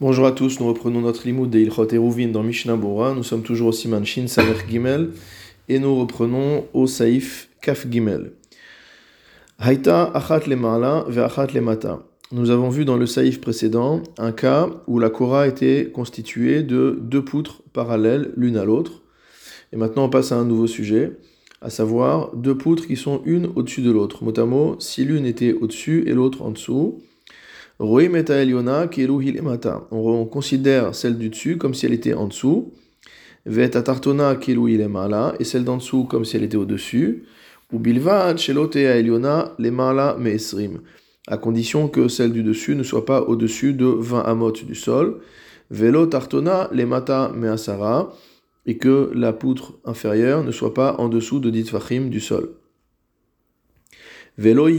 Bonjour à tous, nous reprenons notre limoud de Ilchot Eruvin dans Mishnah Bora. Nous sommes toujours au Siman Shin Samer Gimel et nous reprenons au Saif Kaf Gimel. Haïta achat le ma'ala ve achat le mata. Nous avons vu dans le Saif précédent un cas où la Korah était constituée de deux poutres parallèles l'une à l'autre. Et maintenant on passe à un nouveau sujet, à savoir deux poutres qui sont une au-dessus de l'autre. Mot si l'une était au-dessus et l'autre en dessous, on considère celle du dessus comme si elle était en dessous. Veta tartona et celle d'en dessous comme si elle était au-dessus. Ou bilvad lemala meesrim. À condition que celle du dessus ne soit pas au-dessus de 20 amot du sol. Velo tartona lemata measara. Et que la poutre inférieure ne soit pas en dessous de dit du sol. Velo et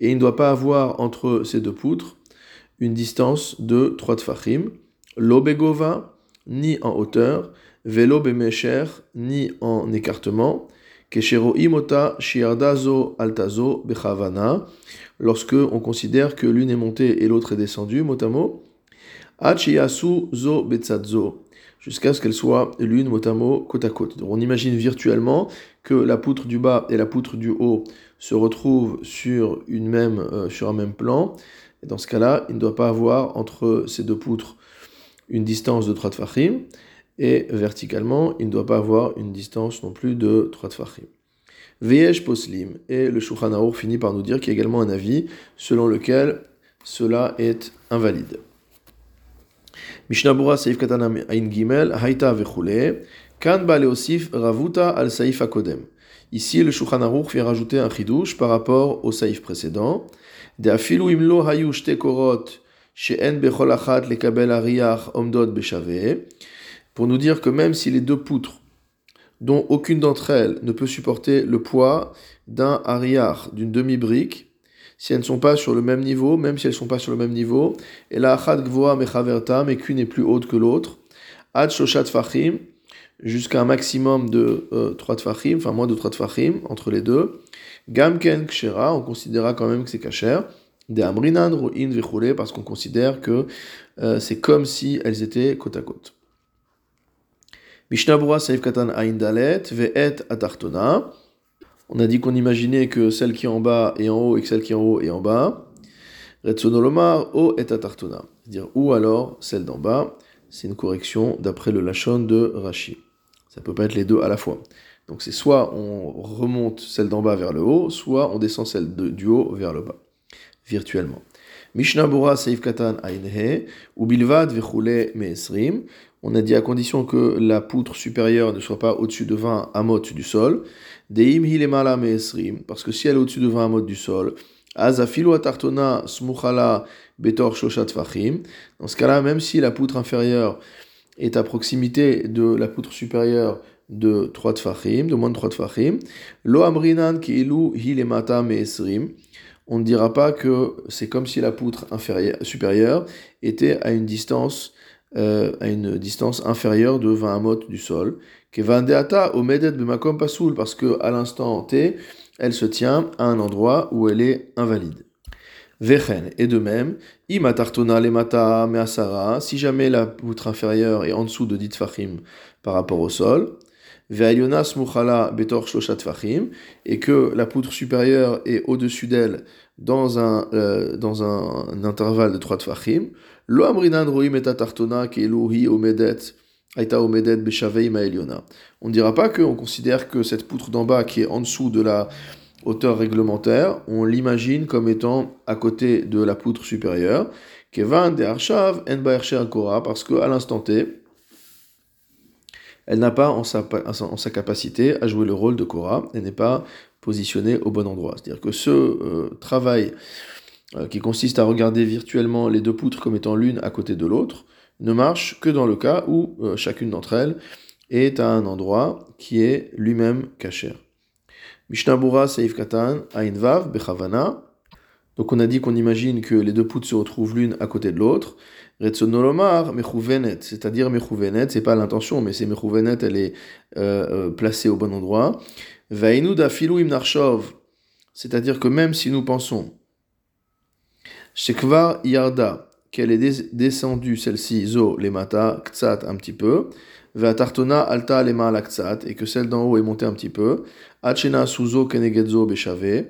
il ne doit pas avoir entre ces deux poutres une distance de 3 tfachim, lo begova, ni en hauteur, velo bemesher, ni en écartement, keshero imota shiardazo altazo bechavana, lorsque on considère que l'une est montée et l'autre est descendue, motamo, achiyasu zo betzadzo, jusqu'à ce qu'elles soient l'une mot à mot côte à côte. on imagine virtuellement que la poutre du bas et la poutre du haut se retrouvent sur, euh, un même plan. Dans ce cas-là, il ne doit pas avoir entre ces deux poutres une distance de 3 tfachim, et verticalement, il ne doit pas avoir une distance non plus de 3 tfachim. Veyesh poslim, et le Shulchan finit par nous dire qu'il y a également un avis selon lequel cela est invalide. Mishnah Seif Katana Ain Gimel, Haïta Vechule, Kan Ba Leosif Ravuta al Saif Akodem. Ici, le Shulchan Aruch vient rajouter un chidouche par rapport au saif précédent. De afilu imlo hayu shte korot she'en bechol achat lekabel ariach omdot beshave. Pour nous dire que même si les deux poutres, dont aucune d'entre elles ne peut supporter le poids d'un ariach, d'une demi-brique, si elles ne sont pas sur le même niveau, même si elles ne sont pas sur le même niveau, et la achat gvoa mechaverta, mais qu'une est plus haute que l'autre, ad shoshat fachim, jusqu'à un maximum de euh, 3 tfachim, enfin moins de 3 tfachim entre les deux. Gamken kshera, on considérera quand même que c'est kasher. De amrinan ru'in vechule, parce qu'on considère que euh, c'est comme si elles étaient côte à côte. Mishnabura saif katan ain dalet ve'et atartona. On a dit qu'on imaginait que celle qui est en bas est en haut et que celle qui est en haut est en bas. Retsonolomar o et atartona. C'est-à-dire, ou alors celle d'en bas. C'est une correction d'après le Lachon de Rashi. Ça peut pas être les deux à la fois. Donc c'est soit on remonte celle d'en bas vers le haut, soit on descend celle du haut vers le bas, virtuellement. Mishnah Bora Seif Katan Ainhe, ou Bilvad Vechule Meesrim. On a dit à condition que la poutre supérieure ne soit pas au-dessus de 20 amot du sol. Deim Hilemala Meesrim, parce que si elle est au-dessus de 20 amot du sol, Azafilu Atartona Smuchala Betor Shoshat Fachim. Dans ce cas-là, même si la poutre inférieure est à proximité de la poutre supérieure de 3 tfachim, de moins de 3 tfachim, lo amrinan ki'ilu hilemata me'esrim, on ne dira pas que c'est comme si la poutre inférieure, supérieure était à une distance euh, inférieure de 20 amot du sol. Kevandeata omedet bemakom pasoul, parce que à l'instant T, elle se tient à un endroit où elle est invalide. Vechen, et de même, imatartona lemata measara, si jamais la poutre inférieure est en dessous de 10 fachim par rapport au sol, et que la poutre supérieure est au-dessus d'elle dans un, euh, dans un, intervalle de 3 tfachim, lo roim et omedet, aita omedet. On ne dira pas qu'on considère que cette poutre d'en bas qui est en dessous de la hauteur réglementaire, on l'imagine comme étant à côté de la poutre supérieure. De Arshav en parce qu'à l'instant T, elle n'a pas en sa, capacité à jouer le rôle de Kora, elle n'est pas positionnée au bon endroit. C'est-à-dire que ce euh, travail euh, qui consiste à regarder virtuellement les deux poutres comme étant l'une à côté de l'autre, ne marche que dans le cas où euh, chacune d'entre elles est à un endroit qui est lui-même cachère. Mishnabura Seif Katan Bechavana. Donc on a dit qu'on imagine que les deux poutres se retrouvent l'une à côté de l'autre. Retsonolomar Mechouvenet, c'est-à-dire Mechouvenet, c'est pas l'intention, mais c'est Mechouvenet, elle est euh, euh, placée au bon endroit. Vainu Dafilu Imnarshov, c'est-à-dire que même si nous pensons Shekvar Yarda, qu'elle est descendue, celle-ci, zo, les mata, ktsat, un petit peu, va tartona, alta, lema, ktsat, et que celle d'en haut est montée un petit peu, achena, suzo, kenegedzo, beshave,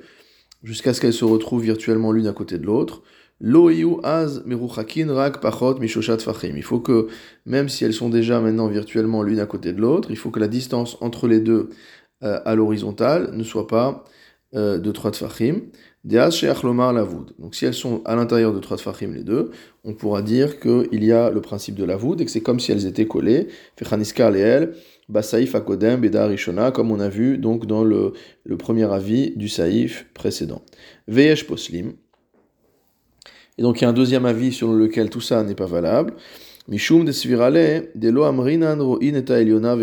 jusqu'à ce qu'elles se retrouvent virtuellement l'une à côté de l'autre. Il faut que, même si elles sont déjà maintenant virtuellement l'une à côté de l'autre, il faut que la distance entre les deux euh, à l'horizontale ne soit pas euh, de 3 tfachim. Donc si elles sont à l'intérieur de 3 tfachim les deux, on pourra dire qu'il y a le principe de lavoud et que c'est comme si elles étaient collées. Basaif akodem, beda rishona, comme on a vu donc dans le, le premier avis du saïf précédent. Veyesh poslim. Et donc il y a un deuxième avis sur lequel tout ça n'est pas valable. Mishum de svirale, de lo amrinan ro'in eta eliona.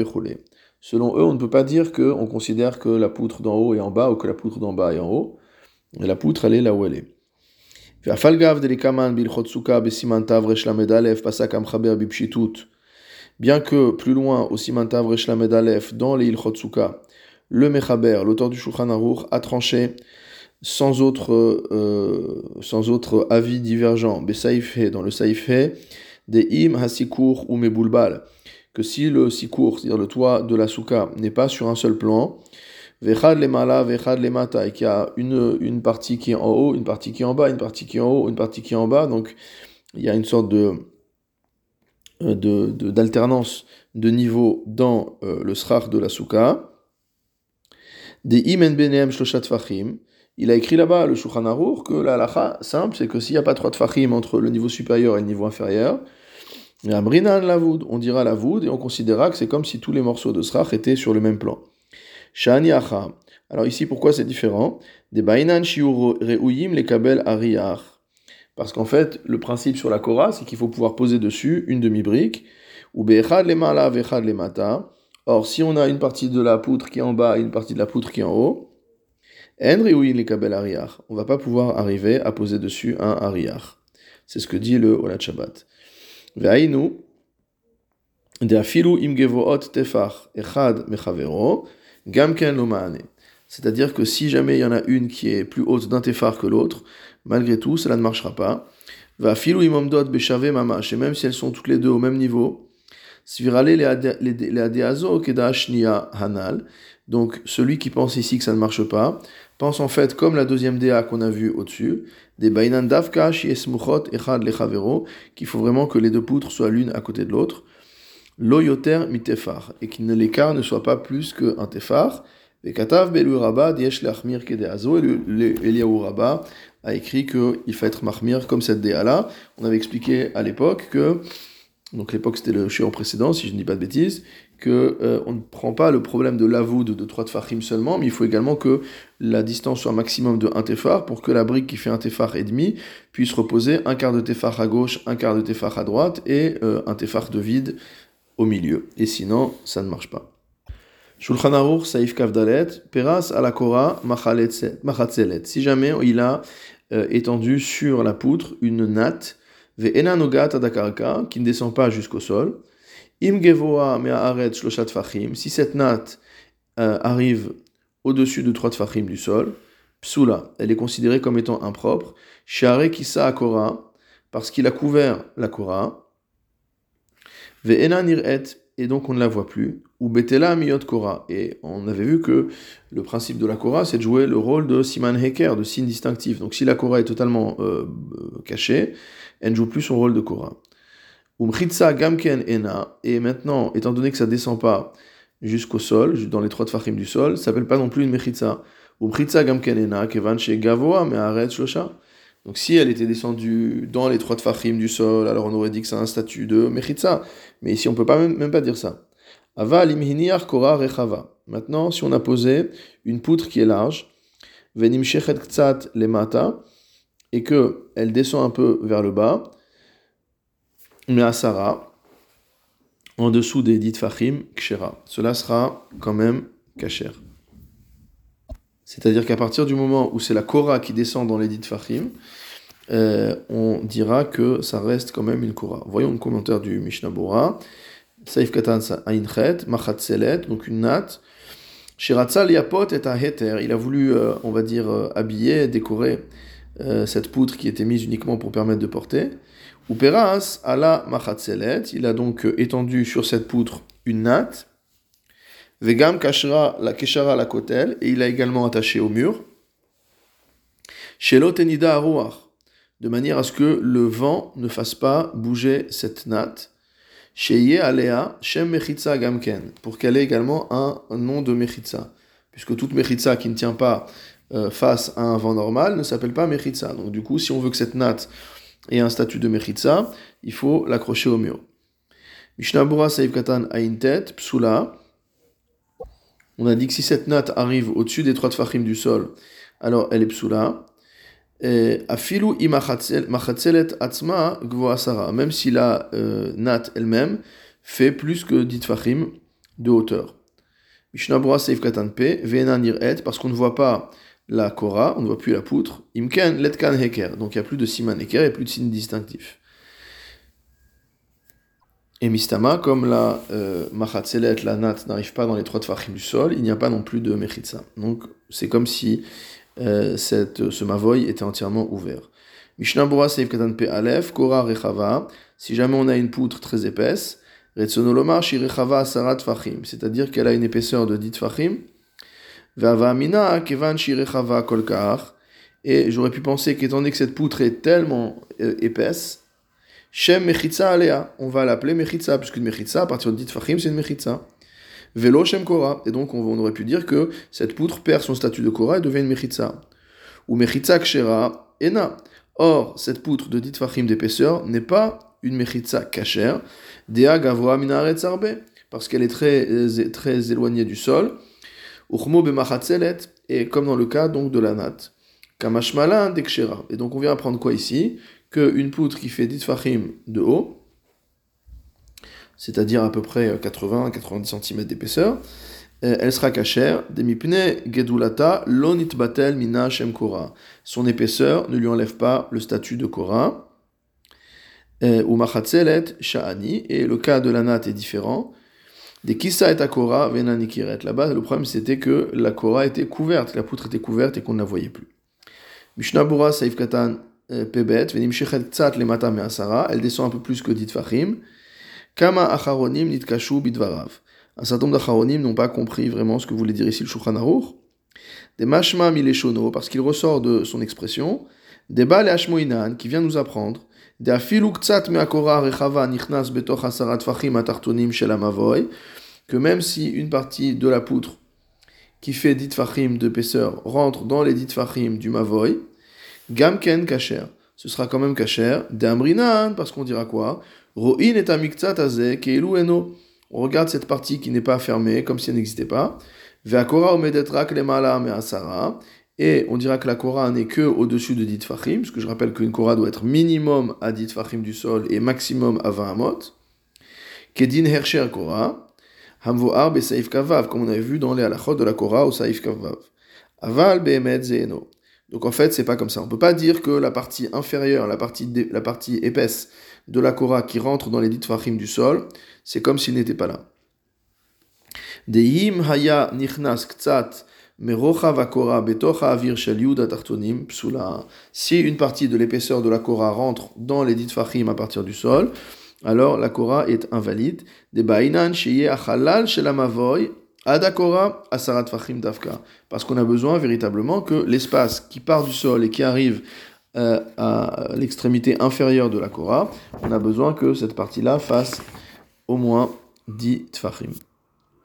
Selon eux, on ne peut pas dire qu'on considère que la poutre d'en haut est en bas ou que la poutre d'en bas est en haut. La poutre, elle est là où elle est. Bien que plus loin, au Simantav Aleph, dans les Ilchotsuka, le Mechaber, l'auteur du Shulchan Aruch, a tranché sans autre, euh, avis divergent, dans le Saïfé, des Im Hasikur ou Mebulbal, que si le Sikour, c'est-à-dire le toit de la Souka, n'est pas sur un seul plan, Vechad le mala, vechad le mata, et qu'il y a une, une partie qui est en haut, une partie qui est en bas, une partie qui est en haut, une partie qui est en bas, donc il y a une sorte de d'alternance de, de, niveau dans euh, le srach de la souka. Des imen benem shloshat fachim, il a écrit là-bas, le Shulchan que la halacha simple, c'est que s'il n'y a pas trois tfachim entre le niveau supérieur et le niveau inférieur, on dira la voud et on considérera que c'est comme si tous les morceaux de srach étaient sur le même plan. Alors ici, pourquoi c'est différent? Des bainan reuyim les kabel. Parce qu'en fait, le principe sur la Korah, c'est qu'il faut pouvoir poser dessus une demi-brique, ou be'echad le mala le mata. Or, si on a une partie de la poutre qui est en bas et une partie de la poutre qui est en haut, on ne va pas pouvoir arriver à poser dessus un ariach. C'est ce que dit le Olat Shabbat. C'est-à-dire que si jamais il y en a une qui est plus haute d'un tefar que l'autre, malgré tout, cela ne marchera pas. Et même si elles sont toutes les deux au même niveau, donc celui qui pense ici que ça ne marche pas, pense en fait comme la deuxième DA qu'on a vue au-dessus, des Bainan Davka, Echad Lechavero, qu'il faut vraiment que les deux poutres soient l'une à côté de l'autre, Loyoter mitefar, et que l'écart ne soit pas plus qu'un tefar. Et Katav Belu Rabba, Diesh et Eliaou Rabba a écrit qu'il faut être mahmir comme cette DA là. On avait expliqué à l'époque que donc l'époque c'était le shiur précédent, si je ne dis pas de bêtises, que euh, on ne prend pas le problème de l'avoud de 3 tefachim seulement, mais il faut également que la distance soit maximum de 1 tefar pour que la brique qui fait un tefar et demi puisse reposer un quart de tefar à gauche, un quart de tefar à droite et euh, un tefar de vide au milieu. Et sinon, ça ne marche pas. Shulchan Aruch, Saif Kavdalet, Peras alakora machatzelet. Si jamais il a euh, étendu sur la poutre une natte qui ne descend pas jusqu'au sol. Im shloshat fachim, si cette natte euh, arrive au-dessus de trois tfachim du sol, psula, elle est considérée comme étant impropre. Share kisa akora, parce qu'il a couvert la kora. Ve'ena niret, et donc on ne la voit plus. Ou betela miyot kora, et on avait vu que le principe de la kora, c'est de jouer le rôle de siman heker, de signe distinctif. Donc si la kora est totalement euh, cachée, elle ne joue plus son rôle de Korah. Umchitsa gamken ena, et maintenant, étant donné que ça descend pas jusqu'au sol, dans les trois tfachim du sol, ça s'appelle pas non plus une mechitsa. Umchitsa gamken ena, kevan gavoa me'aret shlosha. Donc si elle était descendue dans les trois tfachim du sol, alors on aurait dit que c'est un statut de mechitsa. Mais ici on peut pas même, pas dire ça. Ava limhiniar korah rechava. Maintenant, si on a posé une poutre qui est large, venim shechet ktsat lemata, et que elle descend un peu vers le bas, mais à Sarah, en dessous des dit fachim, kshera. Cela sera quand même kacher. C'est-à-dire qu'à partir du moment où c'est la Korah qui descend dans les dit fachim, euh, on dira que ça reste quand même une Korah. Voyons le commentaire du Mishnah Bora. Saif Katan Ainchet, Machat donc une natte. Shiratzal Yapot et Heter, il a voulu, euh, on va dire, euh, habiller, décorer cette poutre qui était mise uniquement pour permettre de porter. Ou peras ala machatzelet, il a donc étendu sur cette poutre une natte. Vegam kashra la keshara la kotel, et il a également attaché au mur. Shelo tenida aruach, de manière à ce que le vent ne fasse pas bouger cette natte. Sheye alea shem mechitza gamken, pour qu'elle ait également un, nom de mechitza. Puisque toute mechitza qui ne tient pas euh, face à un vent normal ne s'appelle pas mechitza. Donc du coup, si on veut que cette natte ait un statut de mechitza, il faut l'accrocher au mur. Mishnah Bura Saïf Katan Aintet, Psula. On a dit que si cette natte arrive au-dessus des trois tfachim du sol, alors elle est Psula. Afilu imachatzelet atzma gvoasara. Même si la euh, natte elle-même fait plus que 10 tfachim de hauteur. Mishnah Bura Saïf Katan P, Nir'et, parce qu'on ne voit pas la kora, on ne voit plus la poutre. Imken letkan heker. Donc il n'y a plus de siman heker, il n'y a plus de signe distinctif. Et mistama, comme la euh, machatzelet, la natte, n'arrive pas dans les trois tfachim du sol, il n'y a pas non plus de mechitza. Donc c'est comme si euh, cette, ce mavoy était entièrement ouvert. Mishnah Seif Katan Pe Aleph, Kora Rechava, si jamais on a une poutre très épaisse, Retsonolomar Shirechava Sarat Fachim, c'est-à-dire qu'elle a une épaisseur de 10 Fachim, Vava Amina Kevan Shirechava Kolkar, et j'aurais pu penser qu'étant donné que cette poutre est tellement euh, épaisse, Shem Mechitza Alea. On va l'appeler Mechitza, puisque une Mechitza, à partir de dit Fahim, c'est une Mechitza. Velo Shem Kora. Et donc, on, aurait pu dire que cette poutre perd son statut de Kora et devient une Mechitza. Ou Mechitza Kshera Ena. Or, cette poutre de dit Fahim d'épaisseur n'est pas une Mechitza Kacher, Dea Gavoa Minaret parce qu'elle est très, très éloignée du sol. Uchmo Bemachatzelet, et comme dans le cas donc de la natte. Kamashmalan Dekshera. Et donc, on vient apprendre quoi ici? Qu'une poutre qui fait 10 fachim de haut, c'est-à-dire à peu près 80-90 cm d'épaisseur, euh, elle sera cachère, demipne gedulata lonit batel mina shem kora. Son épaisseur ne lui enlève pas le statut de kora. Euh, ou machatzelet sha'ani, et le cas de la natte est différent. Des kissa et akora venanikiret. Là-bas, le problème c'était que la kora était couverte, la poutre était couverte et qu'on ne la voyait plus. Mishnah Bura Saif Katan euh, Pebet, tzat elle descend un peu plus que dit Fahim. Kama acharonim nitkashu bidvarav. Un certain nombre d'acharonim n'ont pas compris vraiment ce que voulait dire ici le Shulchan Aruch. Des mashma mileshono, parce qu'il ressort de son expression. Des bal et qui vient nous apprendre. Que même si une partie de la poutre qui fait dit fachim d'épaisseur rentre dans les dit fachim du mavoy, Gamken kacher. Ce sera quand même kacher. Damrinan, parce qu'on dira quoi? Ro'in et amiktsataze keilu eno. On regarde cette partie qui n'est pas fermée, comme si elle n'existait pas. Lemala me'asara. Et on dira que la Kora n'est que au-dessus de dit fachim, parce que je rappelle qu'une Kora doit être minimum à dit fachim du sol et maximum à 20 amot. Kedin hersher Kora. Hamvo arbe saif kavav, comme on avait vu dans les halachot de la Kora au saif kavav. Aval be'emet zeeno. Donc en fait, c'est pas comme ça. On peut pas dire que la partie inférieure, la partie, la partie épaisse de la Kora qui rentre dans les dit fachim du sol, c'est comme s'il n'était pas là. Deim haya nichnas ktsat si une partie de l'épaisseur de la Kora rentre dans les dit fachim à partir du sol, alors la Kora est invalide. Asarat dafka. Parce qu'on a besoin véritablement que l'espace qui part du sol et qui arrive euh, à l'extrémité inférieure de la Kora, on a besoin que cette partie-là fasse au moins 10 tfachim.